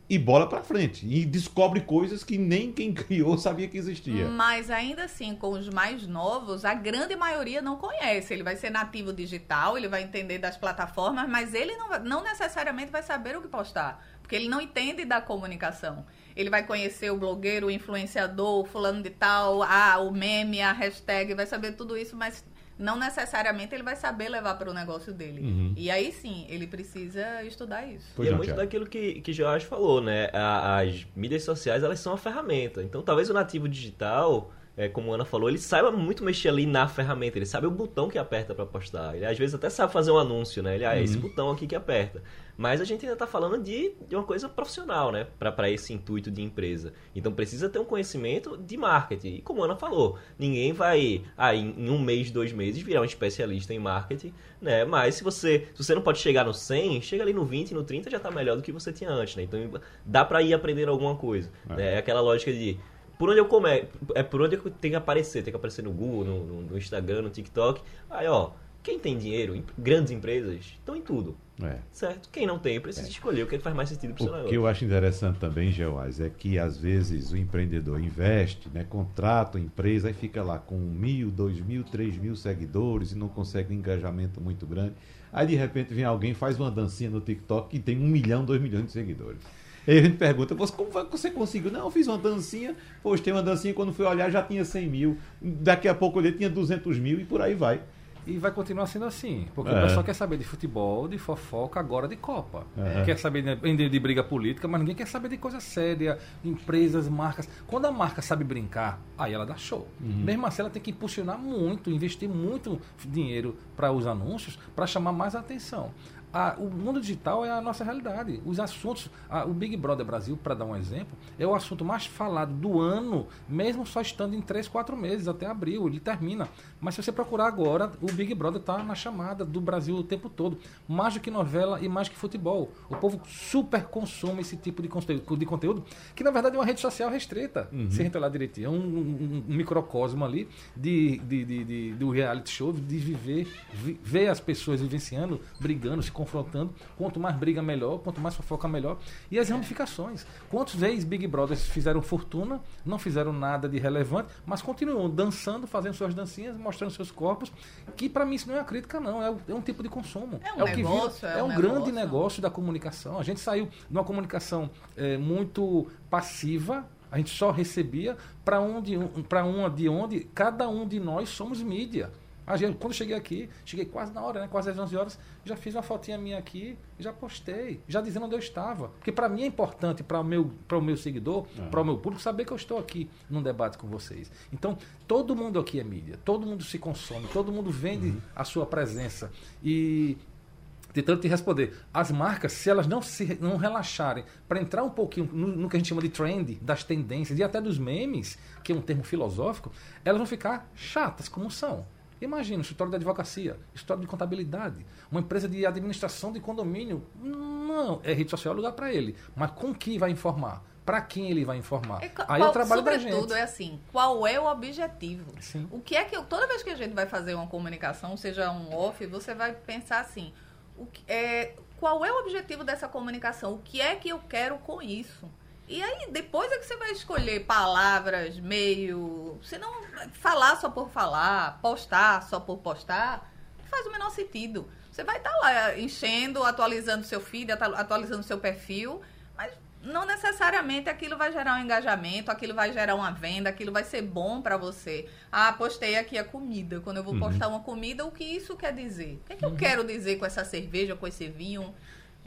e bola para frente. E descobre coisas que nem quem criou sabia que existia. Mas ainda assim, com os mais novos, a grande maioria não conhece. Ele vai ser nativo digital, ele vai entender das plataformas, mas ele não, não necessariamente vai saber o que postar. Porque ele não entende da comunicação. Ele vai conhecer o blogueiro, o influenciador, o fulano de tal, ah, o meme, a hashtag, vai saber tudo isso, mas não necessariamente ele vai saber levar para o negócio dele. Uhum. E aí sim, ele precisa estudar isso. Pois e é muito daquilo que, que Jorge falou, né? As mídias sociais, elas são uma ferramenta. Então, talvez o nativo digital é, como a Ana falou, ele saiba muito mexer ali na ferramenta, ele sabe o botão que aperta para postar. Ele às vezes até sabe fazer um anúncio, né? Ele, ah, é esse uhum. botão aqui que aperta. Mas a gente ainda está falando de, de uma coisa profissional, né? Para esse intuito de empresa. Então precisa ter um conhecimento de marketing. E como a Ana falou, ninguém vai, ah, em, em um mês, dois meses, virar um especialista em marketing, né? Mas se você, se você não pode chegar no 100, chega ali no 20, no 30 já está melhor do que você tinha antes, né? Então dá para ir aprendendo alguma coisa. É. Né? é aquela lógica de por onde eu come... é por onde eu tenho que aparecer, tem que aparecer no Google, no, no, Instagram, no TikTok. Aí, ó, quem tem dinheiro, grandes empresas, estão em tudo. É. Certo? Quem não tem, precisa é. escolher o que faz mais sentido para o seu negócio. O que eu acho interessante também, Geoás, é que às vezes o empreendedor investe, né, contrata uma empresa e fica lá com mil, dois mil, três mil seguidores e não consegue um engajamento muito grande. Aí de repente vem alguém faz uma dancinha no TikTok e tem um milhão, dois milhões de seguidores. Aí a gente pergunta, você, como você conseguiu? Não, eu fiz uma dancinha, postei uma dancinha, quando fui olhar já tinha 100 mil, daqui a pouco ele tinha 200 mil e por aí vai. E vai continuar sendo assim. Porque É. o pessoal quer saber de futebol, de fofoca, agora de Copa. É. Quer saber de, de, de briga política, mas ninguém quer saber de coisa séria, empresas, marcas. Quando a marca sabe brincar, aí ela dá show. Mesmo assim, ela tem que impulsionar muito, investir muito dinheiro para os anúncios, para chamar mais atenção. A- o mundo digital é a nossa realidade. Os assuntos, a- o Big Brother Brasil, para dar um exemplo, é o assunto mais falado do ano, mesmo só estando em 3, 4 meses, até abril, ele termina. Mas se você procurar agora, o Big Brother está na chamada do Brasil o tempo todo. Mais do que novela e mais que futebol. O povo super consome esse tipo de conteúdo, de conteúdo que na verdade é uma rede social restrita. Se a gente olhar direitinho, é um, um- um microcosmo ali de, de, de- de- do reality show, de viver, vi- ver as pessoas vivenciando, brigando, se confrontando. Quanto mais briga, melhor. Quanto mais fofoca, melhor. E as ramificações. Quantos vezes Big Brothers fizeram fortuna, não fizeram nada de relevante, mas continuam dançando, fazendo suas dancinhas, mostrando seus corpos, que para mim isso não é uma crítica, não. É, é um tipo de consumo. É um que negócio, vira, é é um um grande negócio. da comunicação. A gente saiu de uma comunicação eh, muito passiva, a gente só recebia para onde, para uma de onde cada um de nós somos mídia. A gente, quando cheguei aqui, cheguei quase na hora, né? quase às 11 horas, já fiz uma fotinha minha aqui, já postei, já dizendo onde eu estava. Porque para mim é importante, para o meu, meu seguidor, para o meu público, saber que eu estou aqui num debate com vocês. Então, todo mundo aqui é mídia, todo mundo se consome, todo mundo vende a sua presença. E tentando te responder. As marcas, se elas não se não relaxarem para entrar um pouquinho no, no que a gente chama de trend, das tendências e até dos memes, que é um termo filosófico, elas vão ficar chatas como são. Imagina, um escritório de advocacia, escritório de contabilidade, uma empresa de administração de condomínio. Não, é rede social é lugar para ele. Mas com que vai informar? Para quem ele vai informar? É, qual- Aí é o trabalho da gente. sobretudo, é assim, qual é o objetivo? Sim. O que é que eu, toda vez que a gente vai fazer uma comunicação, seja um off, você vai pensar assim, o que- é, qual é o objetivo dessa comunicação? O que é que eu quero com isso? E aí, depois é que você vai escolher palavras, meio. Se não falar só por falar, postar só por postar, não faz o menor sentido. Você vai estar lá enchendo, atualizando seu feed, atu- atualizando seu perfil, mas não necessariamente aquilo vai gerar um engajamento, aquilo vai gerar uma venda, aquilo vai ser bom para você. Ah, postei aqui a comida. Quando eu vou postar uma comida, o que isso quer dizer? O que, é que eu quero dizer com essa cerveja, com esse vinho?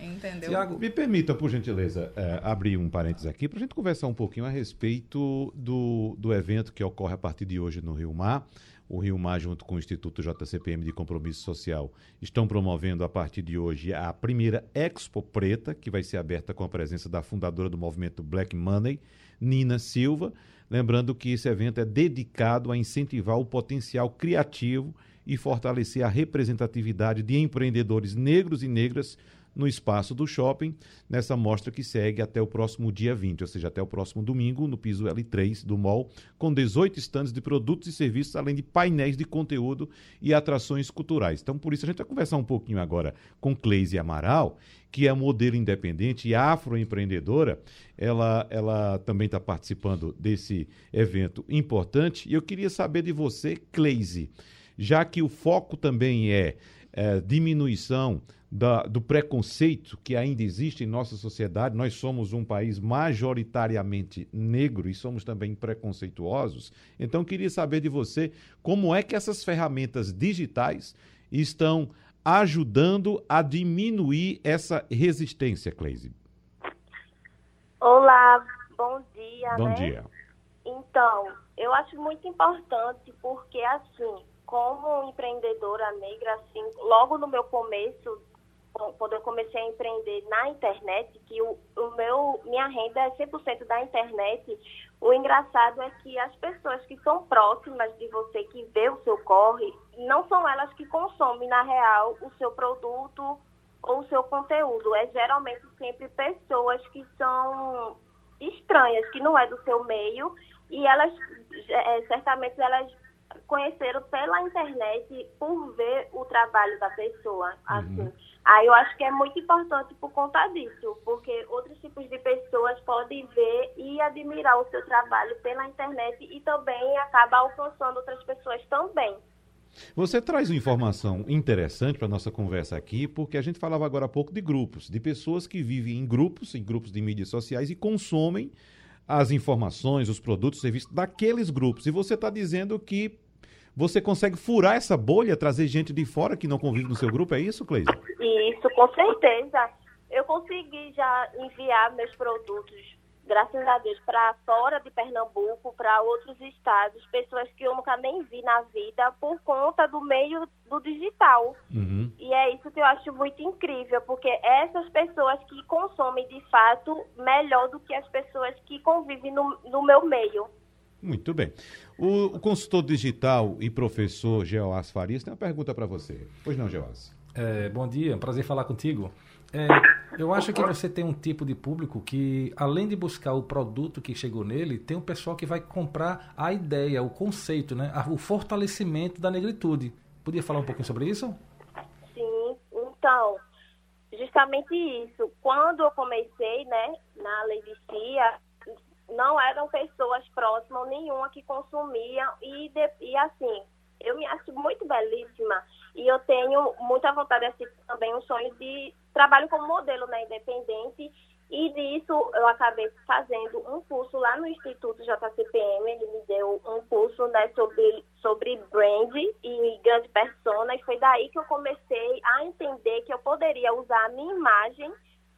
Entendeu? Tiago, Me permita, por gentileza, eh, abrir um parênteses aqui para a gente conversar um pouquinho a respeito do, do evento que ocorre a partir de hoje no Rio Mar. O Rio Mar, junto com o Instituto JCPM de Compromisso Social, estão promovendo a partir de hoje a primeira Expo Preta, que vai ser aberta com a presença da fundadora do movimento Black Money, Nina Silva. Lembrando que esse evento é dedicado a incentivar o potencial criativo e fortalecer a representatividade de empreendedores negros e negras no espaço do shopping, nessa mostra que segue até o próximo dia 20, ou seja, até o próximo domingo, no piso L3 do mall, com 18 estandes de produtos e serviços, além de painéis de conteúdo e atrações culturais. Então, por isso, a gente vai conversar um pouquinho agora com Cleise Amaral, que é modelo independente e afroempreendedora. Ela, ela também está participando desse evento importante. E eu queria saber de você, Cleise, já que o foco também é, é, diminuição da, do preconceito que ainda existe em nossa sociedade. Nós somos um país majoritariamente negro e somos também preconceituosos. Então, queria saber de você como é que essas ferramentas digitais estão ajudando a diminuir essa resistência, Cleise. Olá, bom dia. Bom né? dia. Então, eu acho muito importante porque, assim, como empreendedora negra, assim, logo no meu começo, quando eu comecei a empreender na internet, que o, o meu, minha renda é 100% da internet, o engraçado é que as pessoas que são próximas de você, que vê o seu corre, não são elas que consomem, na real, o seu produto ou o seu conteúdo. É geralmente sempre pessoas que são estranhas, que não é do seu meio, e elas, é, certamente, elas conheceram pela internet por ver o trabalho da pessoa, assim. Aí eu acho que é muito importante por conta disso, porque outros tipos de pessoas podem ver e admirar o seu trabalho pela internet e também acaba alcançando outras pessoas também. Você traz uma informação interessante para a nossa conversa aqui, porque a gente falava agora há pouco de grupos, de pessoas que vivem em grupos, em grupos de mídias sociais e consomem as informações, os produtos, os serviços daqueles grupos. E você está dizendo que você consegue furar essa bolha, trazer gente de fora que não convive no seu grupo, é isso, Cleide? Isso, com certeza. Eu consegui já enviar meus produtos graças a Deus, para fora de Pernambuco, para outros estados, pessoas que eu nunca nem vi na vida por conta do meio do digital. Uhum. E é isso que eu acho muito incrível, porque essas pessoas que consomem de fato melhor do que as pessoas que convivem no, no meu meio. Muito bem. O, o, consultor digital e professor Geoás Farias tem uma pergunta para você. Pois não, Geoás? É, bom dia, prazer falar contigo. É, eu acho que você tem um tipo de público que, além de buscar o produto que chegou nele, tem um pessoal que vai comprar a ideia, o conceito, né? o fortalecimento da negritude. Podia falar um pouquinho sobre isso? Sim, então, justamente isso. Quando eu comecei, né, na Levicia, não eram pessoas próximas nenhuma que consumiam e, de, e assim, eu me acho muito belíssima. E eu tenho muita vontade, assim, também um sonho de trabalho como modelo né, independente. E disso eu acabei fazendo um curso lá no Instituto JCPM, ele me deu um curso né, sobre, sobre brand e grande persona, e foi daí que eu comecei a entender que eu poderia usar a minha imagem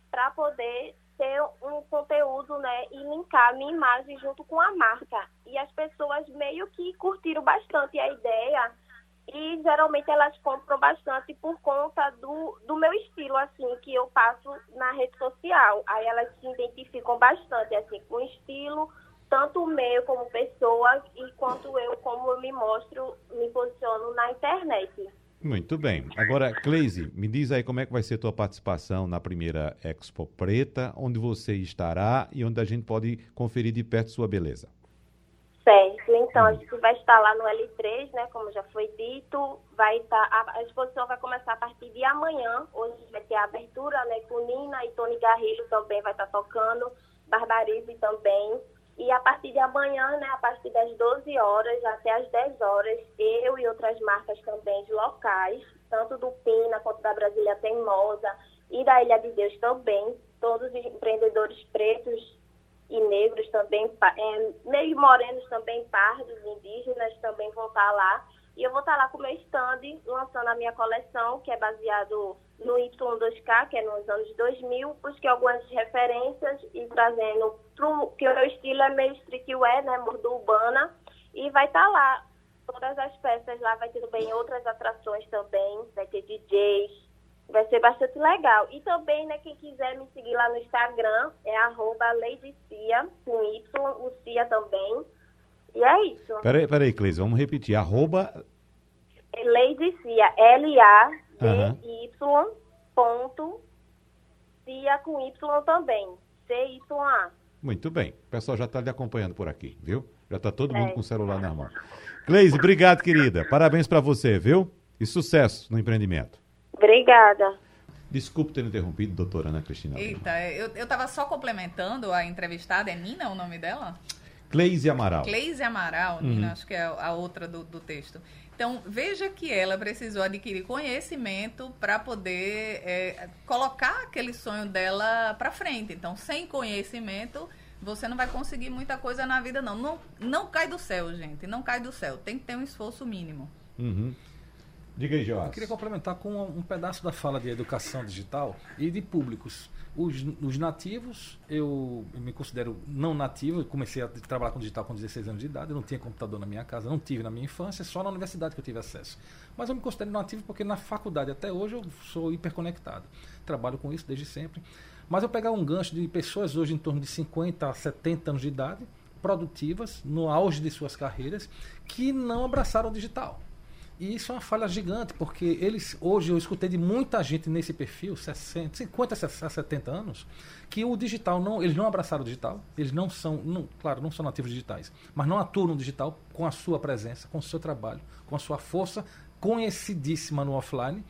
para poder ter um conteúdo né, e linkar minha imagem junto com a marca. E as pessoas meio que curtiram bastante a ideia e geralmente elas compram bastante por conta do, do meu estilo, assim, que eu passo na rede social. Aí elas se identificam bastante, assim, com o estilo, tanto o meu como pessoa, e quanto eu, como eu me mostro, me posiciono na internet. Muito bem. Agora, Cleise, me diz aí como é que vai ser a tua participação na primeira Expo Preta, onde você estará e onde a gente pode conferir de perto sua beleza. Certo, então a gente vai estar lá no L3, né, como já foi dito, vai estar, a, a exposição vai começar a partir de amanhã, hoje vai ter a abertura, né, com Nina e Tony Garrido também vai estar tocando, Barbarize também, e a partir de amanhã, né, a partir das 12 horas até as 10 horas, eu e outras marcas também de locais, tanto do Pina quanto da Brasília Teimosa e da Ilha de Deus também, todos os empreendedores pretos e negros também, é, meio morenos também, pardos, indígenas também vão estar lá. E eu vou estar lá com o meu stand, lançando a minha coleção, que é baseado no Y2K, que é nos anos 2000, busquei algumas referências e trazendo, pro, que o meu estilo é meio streetwear, né, mordo urbana, e vai estar lá. Todas as peças lá, vai ter também outras atrações também, vai ter DJs, Vai ser bastante legal. E também, né, quem quiser me seguir lá no Instagram, é arroba Cia, com Y, o Cia também. E é isso. Peraí, peraí, Cleise, vamos repetir. Arroba... Cia, L-A-D-Y ponto Cia com Y também. C-Y-A. Muito bem. O pessoal já está lhe acompanhando por aqui, viu? Já está todo mundo é. com o celular na mão. Cleise, obrigado, querida. Parabéns para você, viu? E sucesso no empreendimento. Obrigada. Desculpe ter interrompido, doutora Ana Cristina. Eita, eu estava só complementando a entrevistada, é Nina o nome dela? Cleise Amaral. Cleise Amaral, uhum. Nina, acho que é a outra do, do texto. Então, veja que ela precisou adquirir conhecimento para poder é, colocar aquele sonho dela para frente. Então, sem conhecimento, você não vai conseguir muita coisa na vida, não. Não, não cai do céu, gente. Não cai do céu. Tem que ter um esforço mínimo. Uhum. Diga aí, Joás. Eu queria complementar com um pedaço da fala de educação digital e de públicos. Os, os nativos, eu, eu, me considero não nativo, eu comecei a trabalhar com digital com 16 anos de idade, eu não tinha computador na minha casa, não tive na minha infância, só na universidade que eu tive acesso. Mas eu me considero nativo porque na faculdade até hoje eu sou hiperconectado. Trabalho com isso desde sempre. Mas eu pegar um gancho de pessoas hoje em torno de 50 a 70 anos de idade, produtivas, no auge de suas carreiras, que não abraçaram o digital. E isso é uma falha gigante, porque eles hoje eu escutei de muita gente nesse perfil, 60, 50 a 70 anos, que o digital não, eles não abraçaram o digital, eles não são, não, claro, não são nativos digitais, mas não atuam no digital com a sua presença, com o seu trabalho, com a sua força conhecidíssima no offline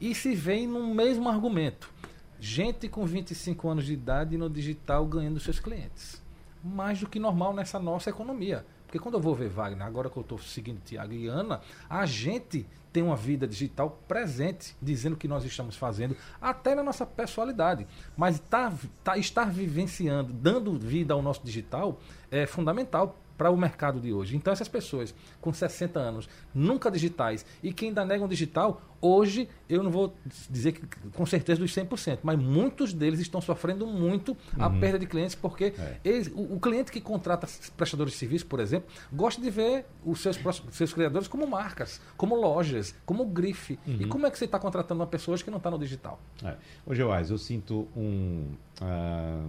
e se veem no mesmo argumento. Gente com 25 anos de idade no digital ganhando seus clientes. Mais do que normal nessa nossa economia. Porque quando eu vou ver Wagner, agora que eu estou seguindo Tiago e Ana, a gente tem uma vida digital presente, dizendo o que nós estamos fazendo, até na nossa personalidade. Mas tá, tá, estar vivenciando, dando vida ao nosso digital é fundamental para o mercado de hoje. Então, essas pessoas com 60 anos, nunca digitais, e que ainda negam digital, hoje, eu não vou dizer que com certeza dos 100%, mas muitos deles estão sofrendo muito a perda de clientes, porque É. eles- o, o cliente que contrata prestadores de serviço, por exemplo, gosta de ver os seus, próximos- seus criadores como marcas, como lojas, como grife. E como é que você está contratando uma pessoa hoje que não está no digital? É. Ô, eu sinto um, ah,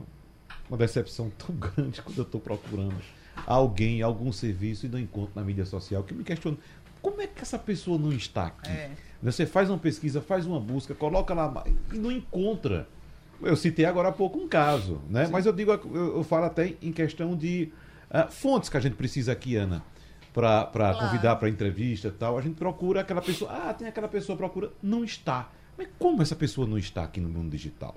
uma decepção tão grande quando eu estou procurando alguém, algum serviço e não encontro na mídia social que me questiono como é que essa pessoa não está aqui? É. Você faz uma pesquisa, faz uma busca, coloca lá e não encontra. Eu citei agora há pouco um caso, né? Mas eu digo, eu, eu falo até em questão de ah, fontes que a gente precisa aqui, Ana, para Claro. convidar para entrevista e tal. A gente procura aquela pessoa, ah, tem aquela pessoa procura, não está. Mas como essa pessoa não está aqui no mundo digital?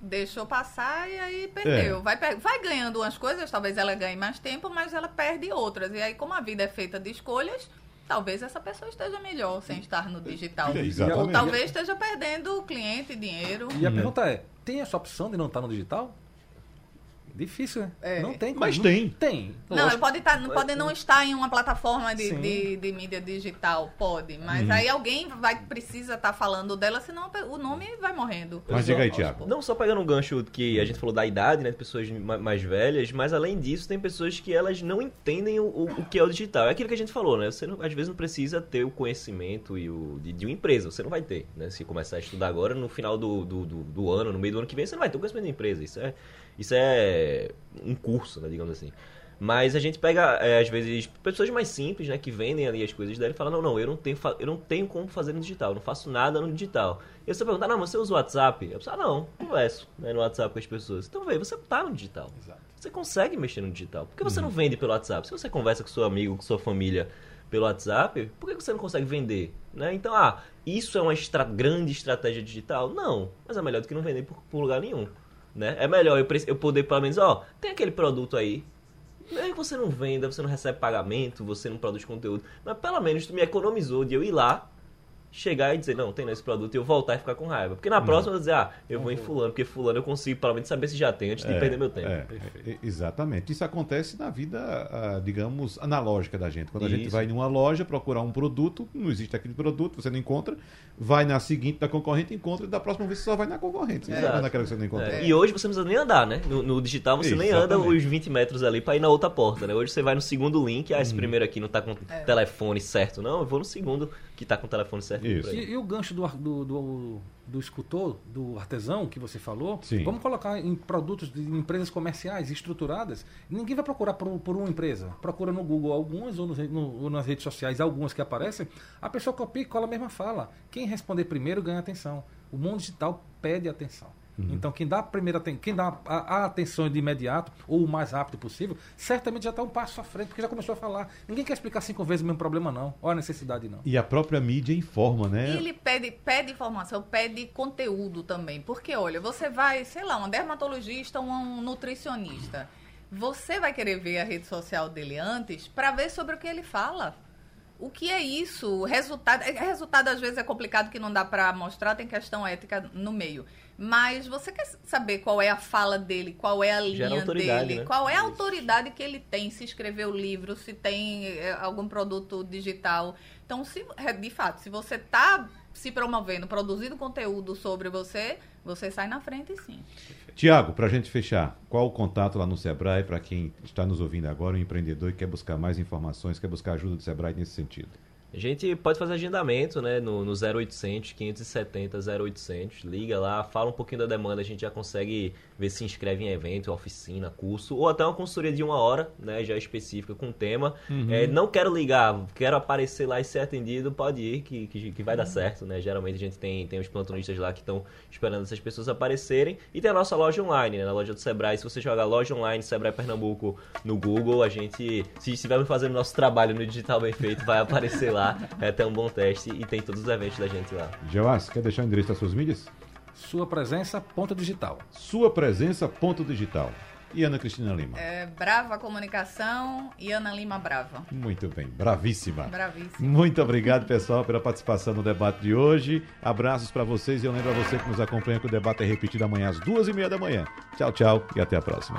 Deixou passar e aí perdeu. É. Vai, vai ganhando umas coisas, talvez ela ganhe mais tempo, mas ela perde outras. E aí, como a vida é feita de escolhas, talvez essa pessoa esteja melhor sem estar no digital. É. Ou talvez esteja perdendo cliente, dinheiro. E a pergunta é: tem essa opção de não estar no digital? Difícil, né? É. Não tem como. Mas tem. Tem. Não, pode, tá, pode não estar em uma plataforma de, de, de mídia digital, pode. Mas Uhum. aí alguém vai precisa estar falando dela, senão o nome vai morrendo. Mas diga aí, Tiago. Não só pegando um gancho que a gente falou da idade, né, de pessoas ma- mais velhas, mas além disso tem pessoas que elas não entendem o, o, o que é o digital. É aquilo que a gente falou, né? Você não- às vezes não precisa ter o conhecimento e o, de, de uma empresa, você não vai ter, né? Se começar a estudar agora, no final do, do, do, do ano, no meio do ano que vem, você não vai ter o conhecimento de empresa. Isso é, isso é um curso, né, digamos assim. Mas a gente pega, é, às vezes, pessoas mais simples, né, que vendem ali as coisas dela e falam, não, não, eu não tenho, eu não tenho como fazer no digital, eu não faço nada no digital. E você pergunta, não, mas você usa o WhatsApp? Eu penso, ah, não, converso né, no WhatsApp com as pessoas. Então, vê, você tá no digital. Exato. Você consegue mexer no digital. Por que você não vende pelo WhatsApp? Se você conversa com seu amigo, com sua família pelo WhatsApp, por que você não consegue vender? Né? Então, ah, isso é uma estra- grande estratégia digital? Não, mas é melhor do que não vender por, por lugar nenhum. Né? É melhor eu, eu poder, pelo menos, ó, tem aquele produto aí, mesmo que você não venda, você não recebe pagamento, você não produz conteúdo, mas pelo menos tu me economizou de eu ir lá, chegar e dizer, não, tem esse produto, e eu voltar e ficar com raiva. Porque na próxima eu vou dizer, ah, eu vou em fulano, porque fulano eu consigo pelo menos saber se já tem antes de perder meu tempo. É, é, exatamente. Isso acontece na vida, ah, digamos, analógica da gente. Quando a gente Isso. vai em uma loja procurar um produto, não existe aquele produto, você não encontra, vai na seguinte da concorrente, encontra, e da próxima vez você só vai na concorrente. Você não vai naquela que você não encontrou. É, E hoje você não precisa nem andar, né? No, no digital você nem anda Exatamente. os 20 metros ali pra ir na outra porta, né? Hoje você vai no segundo link, ah, esse primeiro aqui não tá com telefone certo, não, eu vou no segundo que tá com o telefone certo. E, e o gancho do, do, do, do escultor, do artesão que você falou, Sim. vamos colocar em produtos de empresas comerciais estruturadas. Ninguém vai procurar por, por uma empresa. Procura no Google algumas ou, re- no- ou nas redes sociais algumas que aparecem. A pessoa copia e cola a mesma fala. Quem responder primeiro ganha atenção. O mundo digital pede atenção. Então, quem dá a primeira quem dá a, a atenção de imediato ou o mais rápido possível, certamente já está um passo à frente, porque já começou a falar. Ninguém quer explicar cinco vezes o mesmo problema, não. Olha a necessidade, não. E a própria mídia informa, né? Ele pede, pede informação, pede conteúdo também. Porque, olha, você vai, sei lá, um dermatologista, um nutricionista. Você vai querer ver a rede social dele antes para ver sobre o que ele fala. O que é isso? O resultado, é- resultado às vezes é complicado que não dá para mostrar, tem questão ética no meio. Mas você quer saber qual é a fala dele, qual é a linha dele, né? qual é a autoridade que ele tem, se escreveu livro, se tem eh, algum produto digital. Então, se, é, de fato, se você está se promovendo, produzindo conteúdo sobre você, você sai na frente sim. Tiago, para a gente fechar, qual o contato lá no Sebrae para quem está nos ouvindo agora, um empreendedor que quer buscar mais informações, quer buscar ajuda do Sebrae nesse sentido? A gente pode fazer agendamento, né, no, no 0800 570 0800, liga lá, fala um pouquinho da demanda, a gente já consegue ver se inscreve em evento, oficina, curso, ou até uma consultoria de uma hora, né, já específica com tema. É, não quero ligar, quero aparecer lá e ser atendido, pode ir, que, que, que vai dar certo, né, geralmente a gente tem, tem os plantonistas lá que estão esperando essas pessoas aparecerem, e tem a nossa loja online, né, na loja do Sebrae, se você jogar loja online Sebrae Pernambuco no Google, a gente, se estivermos fazendo nosso trabalho no digital bem feito, vai aparecer lá, é até um bom teste, e tem todos os eventos da gente lá. Joás, quer deixar o endereço das suas mídias? Sua presença, ponto digital. Sua presença, ponto digital. E Ana Cristina Lima. É, Brava Comunicação e Ana Lima Brava. Muito bem, bravíssima. Bravíssima. Muito obrigado, pessoal, pela participação no debate de hoje. Abraços para vocês e eu lembro a você que nos acompanha que o debate é repetido amanhã às duas e meia da manhã. Tchau, tchau e até a próxima.